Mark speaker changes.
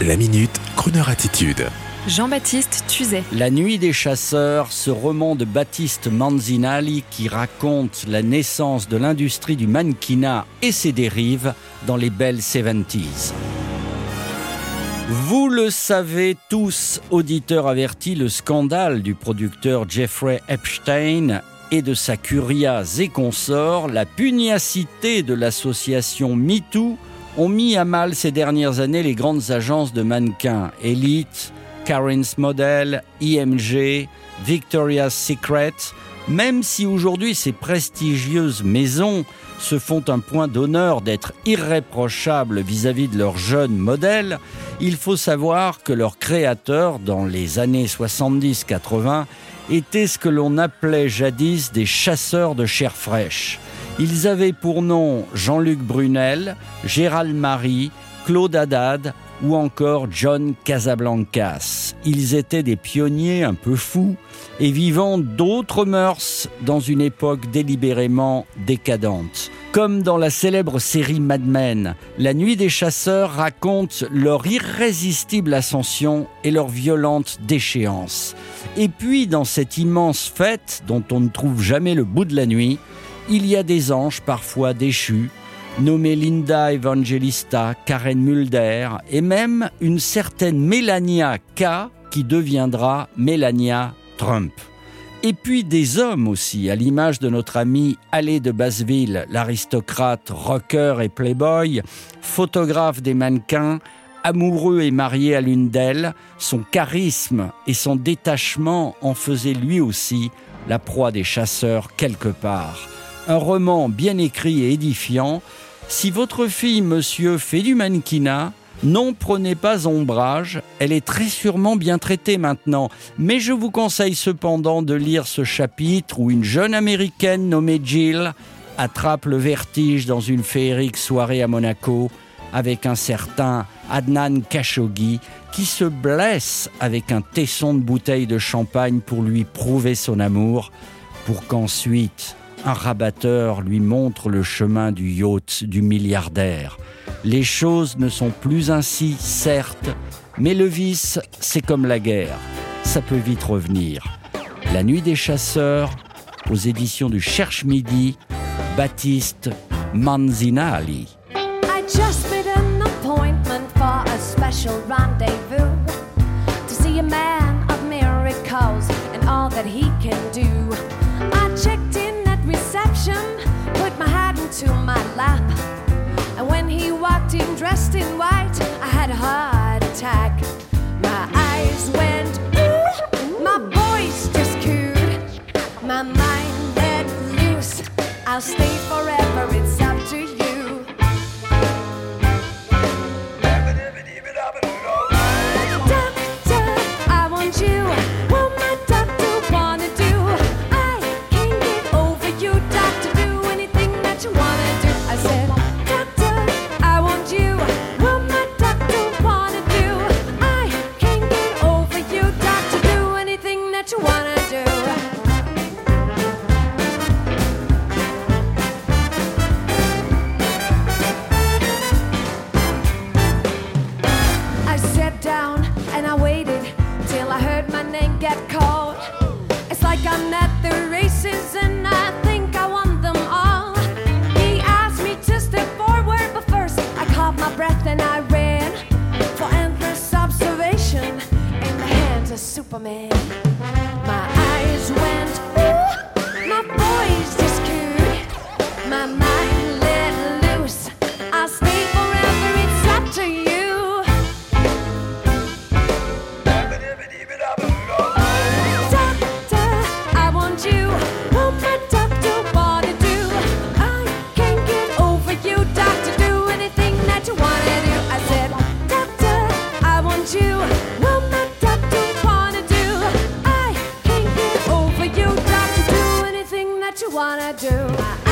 Speaker 1: La minute, Kroneur attitude.
Speaker 2: Jean-Baptiste Tuzet.
Speaker 3: La nuit des chasseurs, ce roman de Baptiste Manzinali qui raconte la naissance de l'industrie du mannequinat et ses dérives dans les belles 70s. Vous le savez tous, auditeurs avertis, le scandale du producteur Jeffrey Epstein et de sa curia et consorts, la pugnacité de l'association MeToo ont mis à mal ces dernières années les grandes agences de mannequins Elite, Karen's Model, IMG, Victoria's Secret, même si aujourd'hui ces prestigieuses maisons se font un point d'honneur d'être irréprochables vis-à-vis de leurs jeunes modèles, il faut savoir que leurs créateurs, dans les années 70-80, étaient ce que l'on appelait jadis des chasseurs de chair fraîche. Ils avaient pour nom Jean-Luc Brunel, Gérald Marie, Claude Haddad ou encore John Casablancas. Ils étaient des pionniers un peu fous et vivant d'autres mœurs dans une époque délibérément décadente. Comme dans la célèbre série Mad Men, La Nuit des Chasseurs raconte leur irrésistible ascension et leur violente déchéance. Et puis, dans cette immense fête dont on ne trouve jamais le bout de la nuit, il y a des anges parfois déchus, nommés Linda Evangelista, Karen Mulder et même une certaine Melania K qui deviendra Melania Trump. Et puis des hommes aussi, à l'image de notre ami Allé de Basseville, l'aristocrate, rocker et playboy, photographe des mannequins, amoureux et marié à l'une d'elles, son charisme et son détachement en faisaient lui aussi la proie des chasseurs quelque part un roman bien écrit et édifiant. Si votre fille, monsieur, fait du mannequinat, non, prenez pas ombrage, elle est très sûrement bien traitée maintenant, mais je vous conseille cependant de lire ce chapitre où une jeune américaine nommée Jill attrape le vertige dans une féerique soirée à Monaco avec un certain Adnan Khashoggi qui se blesse avec un tesson de bouteille de champagne pour lui prouver son amour, pour qu'ensuite un rabatteur lui montre le chemin du yacht du milliardaire. Les choses ne sont plus ainsi, certes, mais le vice, c'est comme la guerre. Ça peut vite revenir. La nuit des chasseurs, aux éditions du Cherche Midi, Baptiste Manzinali.
Speaker 4: I just made an appointment for a special rendezvous to see a man of miracles and all that he can do. Dressed in my mind let loose. I'll stay forever, it's up to you. Doctor, I want you. What my doctor wanna do? I can't get over you, doctor. Do anything that you wanna do. I said, Doctor, I want you. My doctor wanna do? I can't get over you, doctor. Do anything that you wanna do.